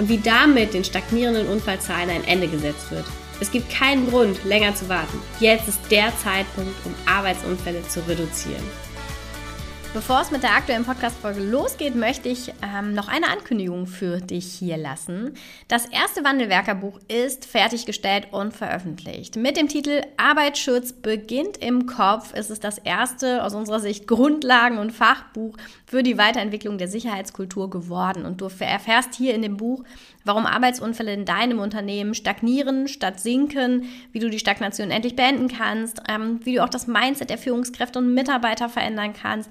und wie damit den stagnierenden Unfallzahlen ein Ende gesetzt wird. Es gibt keinen Grund, länger zu warten. Jetzt ist der Zeitpunkt, um Arbeitsunfälle zu reduzieren. Bevor es mit der aktuellen Podcast-Folge losgeht, möchte ich ähm, noch eine Ankündigung für dich hier lassen. Das erste Wandelwerkerbuch ist fertiggestellt und veröffentlicht. Mit dem Titel Arbeitsschutz beginnt im Kopf ist es das erste aus unserer Sicht Grundlagen- und Fachbuch für die Weiterentwicklung der Sicherheitskultur geworden. Und du erfährst hier in dem Buch, warum Arbeitsunfälle in deinem Unternehmen stagnieren statt sinken, wie du die Stagnation endlich beenden kannst, ähm, wie du auch das Mindset der Führungskräfte und Mitarbeiter verändern kannst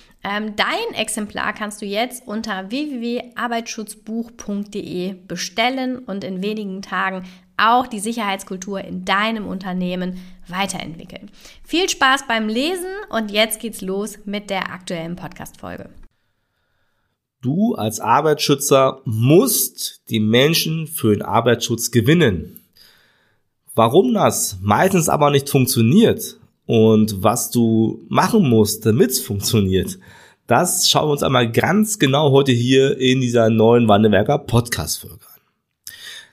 Ähm, dein Exemplar kannst du jetzt unter www.arbeitsschutzbuch.de bestellen und in wenigen Tagen auch die Sicherheitskultur in deinem Unternehmen weiterentwickeln. Viel Spaß beim Lesen und jetzt geht's los mit der aktuellen Podcast-Folge. Du als Arbeitsschützer musst die Menschen für den Arbeitsschutz gewinnen. Warum das meistens aber nicht funktioniert und was du machen musst, damit es funktioniert, das schauen wir uns einmal ganz genau heute hier in dieser neuen Wandelwerker Podcast-Folge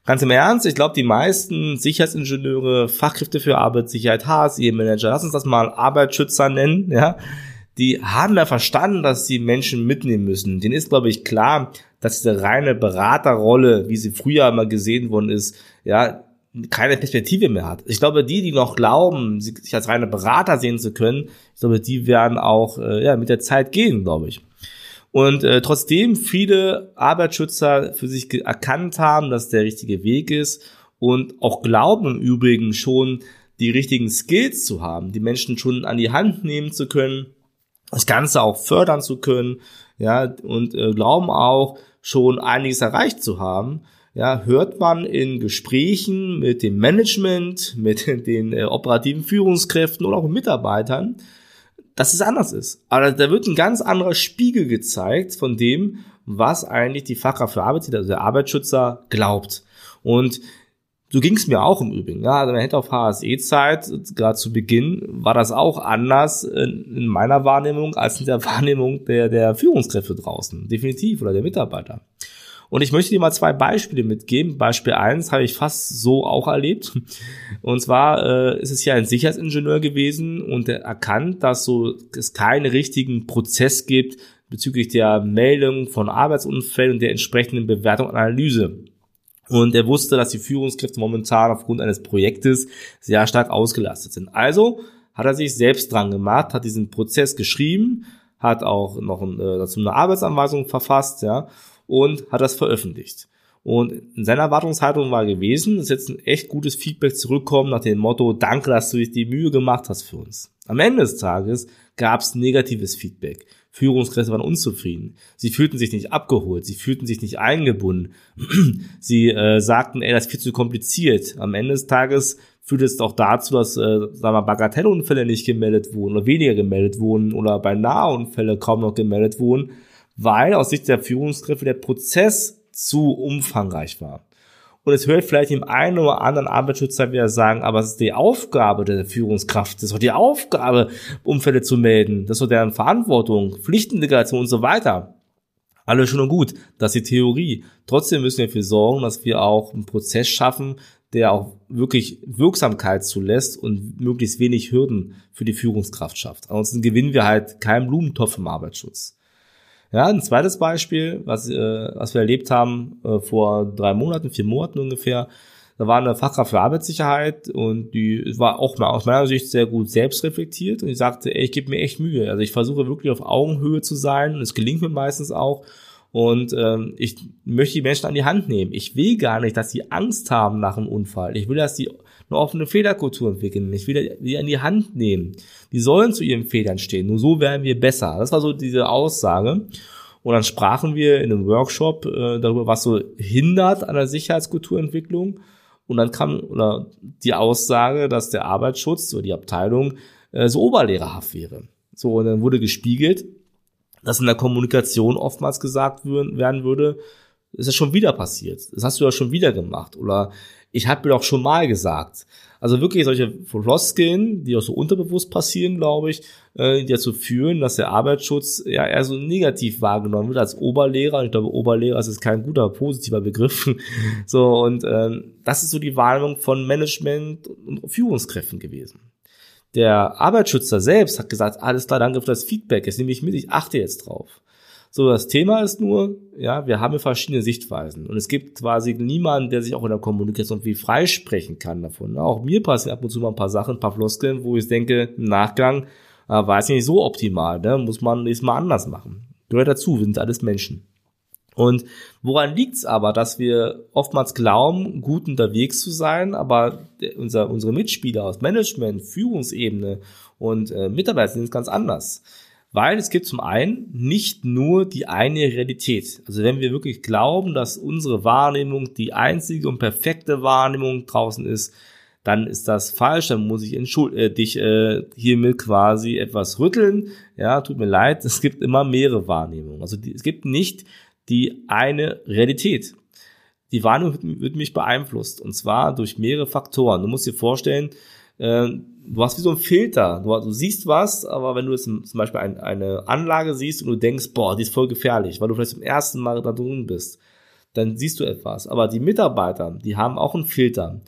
Ganz im Ernst, ich glaube, die meisten Sicherheitsingenieure, Fachkräfte für Arbeitssicherheit, HSE-Manager, lass uns das mal Arbeitsschützer nennen, ja, die haben ja verstanden, dass sie Menschen mitnehmen müssen. Denen ist, glaube ich, klar, dass diese reine Beraterrolle, wie sie früher mal gesehen worden ist, ja, keine Perspektive mehr hat. Ich glaube, die, die noch glauben, sich als reine Berater sehen zu können, ich glaube, die werden auch äh, ja, mit der Zeit gehen, glaube ich. Und äh, trotzdem viele Arbeitsschützer für sich erkannt haben, dass der richtige Weg ist und auch glauben im Übrigen schon die richtigen Skills zu haben, die Menschen schon an die Hand nehmen zu können, das Ganze auch fördern zu können, ja, und äh, glauben auch schon einiges erreicht zu haben, ja, hört man in Gesprächen mit dem Management, mit den äh, operativen Führungskräften oder auch Mitarbeitern, dass es anders ist. Aber da wird ein ganz anderer Spiegel gezeigt von dem, was eigentlich die Fachkraft für Arbeit, also der Arbeitsschützer, glaubt. Und so ging es mir auch im Übrigen. Ja, also man hätte auf HSE-Zeit, gerade zu Beginn, war das auch anders in meiner Wahrnehmung als in der Wahrnehmung der, der Führungskräfte draußen. Definitiv, oder der Mitarbeiter. Und ich möchte dir mal zwei Beispiele mitgeben. Beispiel eins habe ich fast so auch erlebt. Und zwar äh, ist es ja ein Sicherheitsingenieur gewesen und er erkannt, dass so es keinen richtigen Prozess gibt bezüglich der Meldung von Arbeitsunfällen und der entsprechenden Bewertung und Analyse. Und er wusste, dass die Führungskräfte momentan aufgrund eines Projektes sehr stark ausgelastet sind. Also hat er sich selbst dran gemacht, hat diesen Prozess geschrieben, hat auch noch ein, äh, dazu eine Arbeitsanweisung verfasst, ja, und hat das veröffentlicht. Und in seiner Erwartungshaltung war gewesen, dass jetzt ein echt gutes Feedback zurückkommt nach dem Motto, danke, dass du dich die Mühe gemacht hast für uns. Am Ende des Tages gab es negatives Feedback. Führungskräfte waren unzufrieden. Sie fühlten sich nicht abgeholt, sie fühlten sich nicht eingebunden. sie äh, sagten, ey, das ist viel zu kompliziert. Am Ende des Tages führt es auch dazu, dass äh, sagen wir, Bagatellunfälle nicht gemeldet wurden oder weniger gemeldet wurden oder bei Nahunfälle kaum noch gemeldet wurden, weil aus Sicht der Führungskräfte der Prozess zu umfangreich war. Und es hört vielleicht dem einen oder anderen Arbeitsschützer wieder sagen, aber es ist die Aufgabe der Führungskraft, es ist doch die Aufgabe, Umfälle zu melden, das ist doch deren Verantwortung, Pflichtintegration und so weiter. Alles schon und gut, das ist die Theorie. Trotzdem müssen wir dafür sorgen, dass wir auch einen Prozess schaffen, der auch wirklich Wirksamkeit zulässt und möglichst wenig Hürden für die Führungskraft schafft. Ansonsten gewinnen wir halt keinen Blumentopf im Arbeitsschutz. Ja, ein zweites Beispiel, was, äh, was wir erlebt haben äh, vor drei Monaten, vier Monaten ungefähr, Da war eine Fachkraft für Arbeitssicherheit und die war auch mal aus meiner Sicht sehr gut selbst reflektiert und die sagte, ey, ich gebe mir echt Mühe. Also ich versuche wirklich auf Augenhöhe zu sein und es gelingt mir meistens auch. Und ähm, ich möchte die Menschen an die Hand nehmen. Ich will gar nicht, dass sie Angst haben nach einem Unfall. Ich will, dass sie eine offene Fehlerkultur entwickeln. Ich will die an die Hand nehmen. Die sollen zu ihren Fehlern stehen. Nur so werden wir besser. Das war so diese Aussage. Und dann sprachen wir in einem Workshop äh, darüber, was so hindert an der Sicherheitskulturentwicklung. Und dann kam oder die Aussage, dass der Arbeitsschutz oder die Abteilung äh, so oberlehrerhaft wäre. So, und dann wurde gespiegelt, dass in der Kommunikation oftmals gesagt werden würde, ist ja schon wieder passiert. Das hast du ja schon wieder gemacht. Oder ich habe mir doch schon mal gesagt. Also wirklich solche Floskeln, die auch so unterbewusst passieren, glaube ich, äh, die dazu führen, dass der Arbeitsschutz ja eher so negativ wahrgenommen wird als Oberlehrer. Ich glaube, Oberlehrer ist kein guter, positiver Begriff. so, und ähm, das ist so die Wahrnehmung von Management und Führungskräften gewesen. Der Arbeitsschützer selbst hat gesagt, alles klar, danke für das Feedback, jetzt nehme ich mit, ich achte jetzt drauf. So, das Thema ist nur, ja, wir haben verschiedene Sichtweisen. Und es gibt quasi niemanden, der sich auch in der Kommunikation wie freisprechen kann davon. Auch mir passieren ab und zu mal ein paar Sachen, ein paar Floskeln, wo ich denke, im Nachgang, äh, war es nicht so optimal, ne? muss man es mal anders machen. Gehört dazu, wir sind alles Menschen. Und woran liegt's aber, dass wir oftmals glauben, gut unterwegs zu sein, aber unser, unsere Mitspieler aus Management, Führungsebene und äh, Mitarbeiter sind ganz anders. Weil es gibt zum einen nicht nur die eine Realität. Also wenn wir wirklich glauben, dass unsere Wahrnehmung die einzige und perfekte Wahrnehmung draußen ist, dann ist das falsch, dann muss ich äh, dich äh, hiermit quasi etwas rütteln. Ja, tut mir leid, es gibt immer mehrere Wahrnehmungen. Also die, es gibt nicht die eine Realität. Die Wahrnehmung wird, wird mich beeinflusst und zwar durch mehrere Faktoren. Du musst dir vorstellen, äh, du hast wie so ein Filter. Du, du siehst was, aber wenn du jetzt zum Beispiel ein, eine Anlage siehst und du denkst, boah, die ist voll gefährlich, weil du vielleicht zum ersten Mal da drin bist, dann siehst du etwas. Aber die Mitarbeiter, die haben auch einen Filter.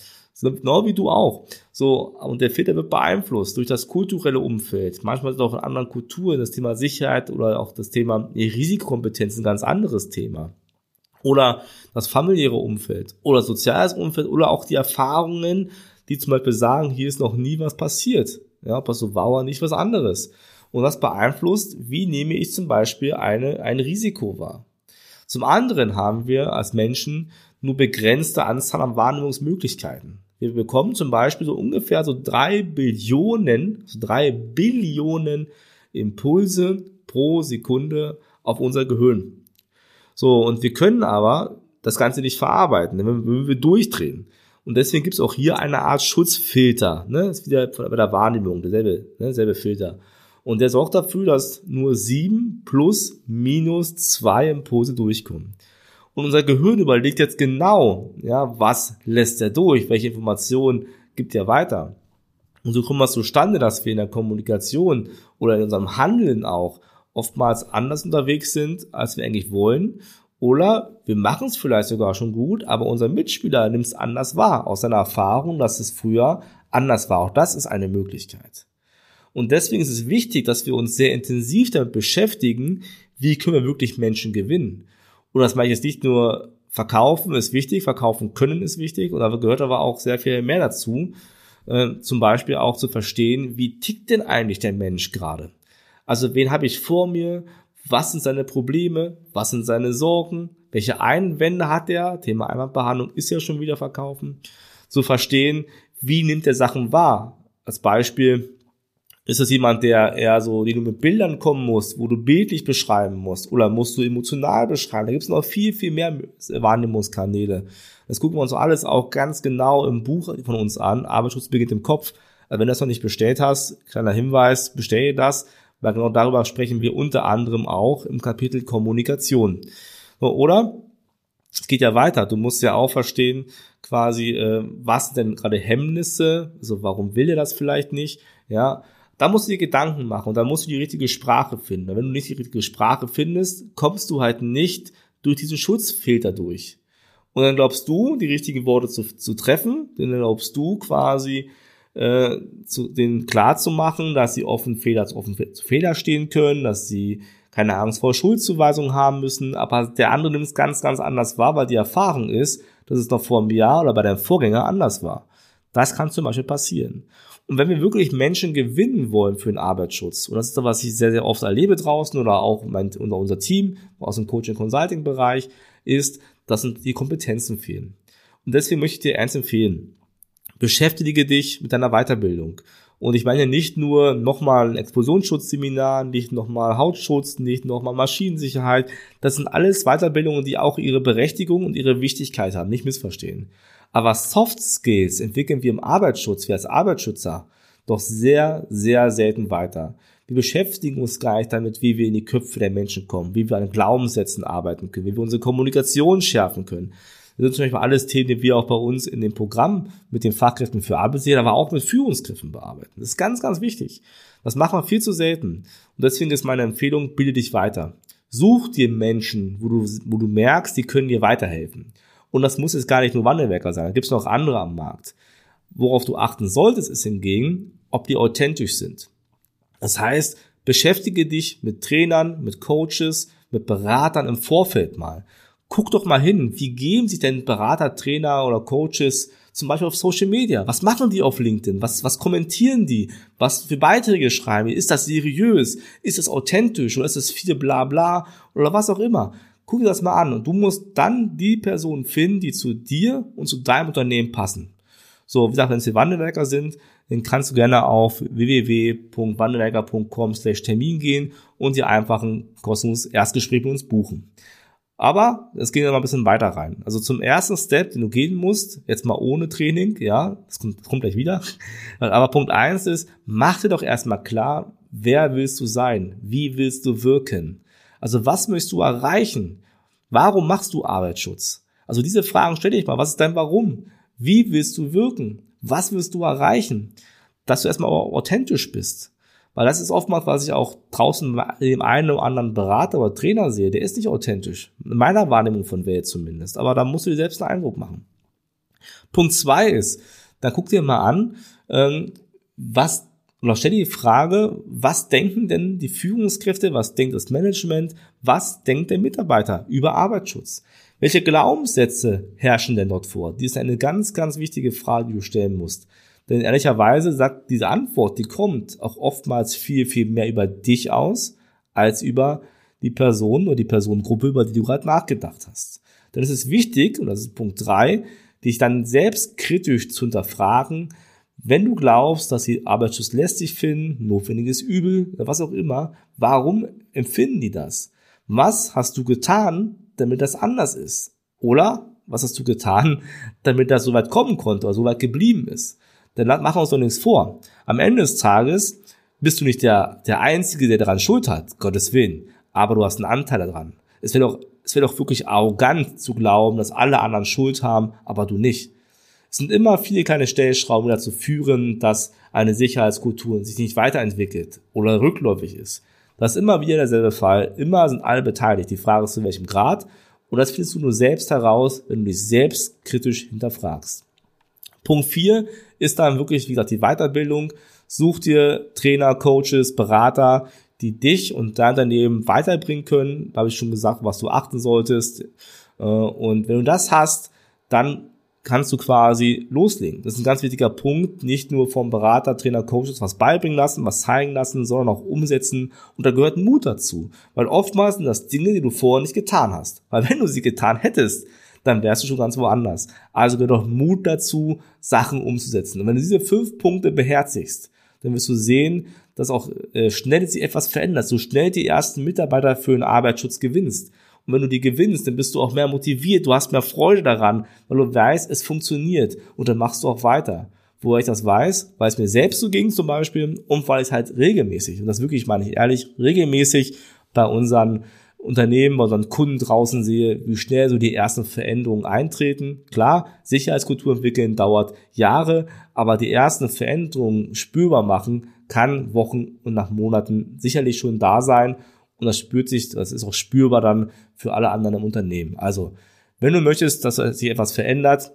Genau wie du auch. So, und der Filter wird beeinflusst durch das kulturelle Umfeld. Manchmal ist auch in anderen Kulturen das Thema Sicherheit oder auch das Thema Risikokompetenz ein ganz anderes Thema. Oder das familiäre Umfeld oder soziales Umfeld oder auch die Erfahrungen die zum Beispiel sagen, hier ist noch nie was passiert. Ja, aber so war nicht was anderes. Und das beeinflusst, wie nehme ich zum Beispiel eine, ein Risiko wahr. Zum anderen haben wir als Menschen nur begrenzte Anzahl an Wahrnehmungsmöglichkeiten. Wir bekommen zum Beispiel so ungefähr so drei Billionen, so drei Billionen Impulse pro Sekunde auf unser Gehirn. So, und wir können aber das Ganze nicht verarbeiten, wenn wir durchdrehen. Und deswegen gibt es auch hier eine Art Schutzfilter. Ne? Das ist wieder bei der Wahrnehmung, derselbe, ne? selbe Filter. Und der sorgt dafür, dass nur sieben plus minus zwei Impulse durchkommen. Und unser Gehirn überlegt jetzt genau, ja, was lässt er durch, welche Informationen gibt er weiter. Und so kommt was zustande, dass wir in der Kommunikation oder in unserem Handeln auch oftmals anders unterwegs sind, als wir eigentlich wollen oder wir machen es vielleicht sogar schon gut, aber unser Mitspieler nimmt es anders wahr, aus seiner Erfahrung, dass es früher anders war. Auch das ist eine Möglichkeit. Und deswegen ist es wichtig, dass wir uns sehr intensiv damit beschäftigen, wie können wir wirklich Menschen gewinnen. Und das meine ich jetzt nicht nur verkaufen ist wichtig, verkaufen können ist wichtig, und da gehört aber auch sehr viel mehr dazu. Äh, zum Beispiel auch zu verstehen, wie tickt denn eigentlich der Mensch gerade? Also wen habe ich vor mir? Was sind seine Probleme, was sind seine Sorgen, welche Einwände hat er, Thema Einwandbehandlung ist ja schon wieder verkaufen, zu verstehen, wie nimmt er Sachen wahr. Als Beispiel ist es jemand, der eher so, den du mit Bildern kommen musst, wo du bildlich beschreiben musst oder musst du emotional beschreiben. Da gibt es noch viel, viel mehr Wahrnehmungskanäle. Das gucken wir uns alles auch ganz genau im Buch von uns an. Arbeitsschutz beginnt im Kopf. Wenn du das noch nicht bestellt hast, kleiner Hinweis, bestell das weil genau darüber sprechen wir unter anderem auch im Kapitel Kommunikation. Oder es geht ja weiter. Du musst ja auch verstehen, quasi, äh, was denn gerade Hemmnisse, also warum will er das vielleicht nicht, ja. Da musst du dir Gedanken machen und da musst du die richtige Sprache finden. wenn du nicht die richtige Sprache findest, kommst du halt nicht durch diesen Schutzfilter durch. Und dann glaubst du, die richtigen Worte zu, zu treffen, dann glaubst du quasi, äh, zu, denen klar zu machen, dass sie offen Fehler zu offen zu Fehler stehen können, dass sie keine Angst vor Schuldzuweisung haben müssen, aber der andere nimmt es ganz, ganz anders wahr, weil die Erfahrung ist, dass es noch vor einem Jahr oder bei deinem Vorgänger anders war. Das kann zum Beispiel passieren. Und wenn wir wirklich Menschen gewinnen wollen für den Arbeitsschutz, und das ist das, was ich sehr, sehr oft erlebe draußen oder auch mein, unser Team aus dem Coaching-Consulting-Bereich, ist, dass die Kompetenzen fehlen. Und deswegen möchte ich dir eins empfehlen. Beschäftige dich mit deiner Weiterbildung. Und ich meine nicht nur nochmal ein Explosionsschutzseminar, nicht nochmal Hautschutz, nicht nochmal Maschinensicherheit. Das sind alles Weiterbildungen, die auch ihre Berechtigung und ihre Wichtigkeit haben, nicht missverstehen. Aber Soft Skills entwickeln wir im Arbeitsschutz, wir als Arbeitsschützer, doch sehr, sehr selten weiter. Wir beschäftigen uns gar nicht damit, wie wir in die Köpfe der Menschen kommen, wie wir an Glaubenssätzen arbeiten können, wie wir unsere Kommunikation schärfen können. Das sind zum Beispiel alles Themen, die wir auch bei uns in dem Programm mit den Fachkräften für Arbeit sehen, aber auch mit Führungskräften bearbeiten. Das ist ganz, ganz wichtig. Das machen wir viel zu selten. Und deswegen ist meine Empfehlung, bilde dich weiter. Such dir Menschen, wo du, wo du merkst, die können dir weiterhelfen. Und das muss jetzt gar nicht nur Wandelwerker sein, da gibt es noch andere am Markt. Worauf du achten solltest, ist hingegen, ob die authentisch sind. Das heißt, beschäftige dich mit Trainern, mit Coaches, mit Beratern im Vorfeld mal. Guck doch mal hin, wie geben sich denn Berater, Trainer oder Coaches zum Beispiel auf Social Media? Was machen die auf LinkedIn? Was, was kommentieren die? Was für Beiträge schreiben die? Ist das seriös? Ist es authentisch? Oder ist es viele bla bla? Oder was auch immer? Guck dir das mal an und du musst dann die Personen finden, die zu dir und zu deinem Unternehmen passen. So, wie gesagt, wenn es die Wandelwerker sind, dann kannst du gerne auf www.wandelwerker.com slash Termin gehen und dir einfach ein kostenloses Erstgespräch mit uns buchen. Aber es geht noch mal ein bisschen weiter rein. Also zum ersten Step, den du gehen musst, jetzt mal ohne Training, ja, das kommt, das kommt gleich wieder. Aber Punkt eins ist, mach dir doch erstmal klar, wer willst du sein? Wie willst du wirken? Also was möchtest du erreichen? Warum machst du Arbeitsschutz? Also diese Fragen stelle ich mal. Was ist dein Warum? Wie willst du wirken? Was willst du erreichen? Dass du erstmal authentisch bist. Weil das ist oftmals, was ich auch draußen dem einen oder anderen Berater oder Trainer sehe, der ist nicht authentisch. In meiner Wahrnehmung von Welt zumindest. Aber da musst du dir selbst einen Eindruck machen. Punkt zwei ist, dann guck dir mal an, ähm, was auch stell dir die Frage, was denken denn die Führungskräfte, was denkt das Management, was denkt der Mitarbeiter über Arbeitsschutz? Welche Glaubenssätze herrschen denn dort vor? Die ist eine ganz, ganz wichtige Frage, die du stellen musst. Denn ehrlicherweise sagt diese Antwort, die kommt, auch oftmals viel, viel mehr über dich aus, als über die Person oder die Personengruppe, über die du gerade nachgedacht hast. Denn es ist wichtig, und das ist Punkt drei, dich dann selbst kritisch zu hinterfragen, wenn du glaubst, dass sie Arbeitsschutz lästig finden, notwendiges Übel, was auch immer, warum empfinden die das? Was hast du getan, damit das anders ist? Oder was hast du getan, damit das so weit kommen konnte oder so weit geblieben ist? Denn machen wir uns doch nichts vor. Am Ende des Tages bist du nicht der, der Einzige, der daran Schuld hat, Gottes Willen. Aber du hast einen Anteil daran. Es wäre doch, es wäre doch wirklich arrogant zu glauben, dass alle anderen Schuld haben, aber du nicht. Es sind immer viele kleine Stellschrauben, die dazu führen, dass eine Sicherheitskultur sich nicht weiterentwickelt oder rückläufig ist. Das ist immer wieder derselbe Fall. Immer sind alle beteiligt. Die Frage ist, zu welchem Grad. Und das findest du nur selbst heraus, wenn du dich selbst kritisch hinterfragst. Punkt 4 ist dann wirklich, wie gesagt, die Weiterbildung. Such dir Trainer, Coaches, Berater, die dich und dein Unternehmen weiterbringen können. Da habe ich schon gesagt, was du achten solltest. Äh, und wenn du das hast, dann kannst du quasi loslegen. Das ist ein ganz wichtiger Punkt, nicht nur vom Berater, Trainer, Coaches was beibringen lassen, was zeigen lassen, sondern auch umsetzen. Und da gehört Mut dazu. Weil oftmals sind das Dinge, die du vorher nicht getan hast. Weil wenn du sie getan hättest, dann wärst du schon ganz woanders. Also gehört auch Mut dazu, Sachen umzusetzen. Und wenn du diese fünf Punkte beherzigst, dann wirst du sehen, dass auch äh, schnell sich etwas verändert, so schnell die ersten Mitarbeiter für den Arbeitsschutz gewinnst. Und wenn du die gewinnst, dann bist du auch mehr motiviert, du hast mehr Freude daran, weil du weißt, es funktioniert und dann machst du auch weiter. Wo ich das weiß, weil es mir selbst so ging zum Beispiel und weil ich halt regelmäßig, und das wirklich meine ich ehrlich, regelmäßig bei unseren Unternehmen, bei unseren Kunden draußen sehe, wie schnell so die ersten Veränderungen eintreten. Klar, Sicherheitskultur entwickeln dauert Jahre, aber die ersten Veränderungen spürbar machen kann Wochen und nach Monaten sicherlich schon da sein und das spürt sich, das ist auch spürbar dann für alle anderen im Unternehmen. Also, wenn du möchtest, dass sich etwas verändert,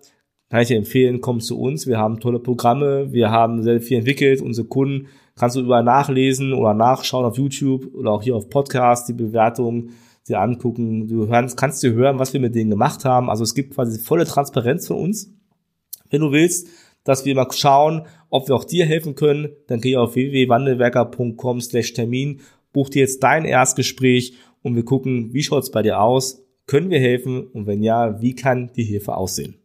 kann ich dir empfehlen, komm zu uns. Wir haben tolle Programme, wir haben sehr viel entwickelt. Unsere Kunden kannst du überall nachlesen oder nachschauen auf YouTube oder auch hier auf Podcast, die Bewertungen dir angucken. Du hörst, kannst dir hören, was wir mit denen gemacht haben. Also es gibt quasi volle Transparenz von uns. Wenn du willst, dass wir mal schauen, ob wir auch dir helfen können, dann geh auf www.wandelwerker.com slash Termin, buch dir jetzt dein Erstgespräch und wir gucken, wie schaut's bei dir aus, können wir helfen und wenn ja, wie kann die Hilfe aussehen?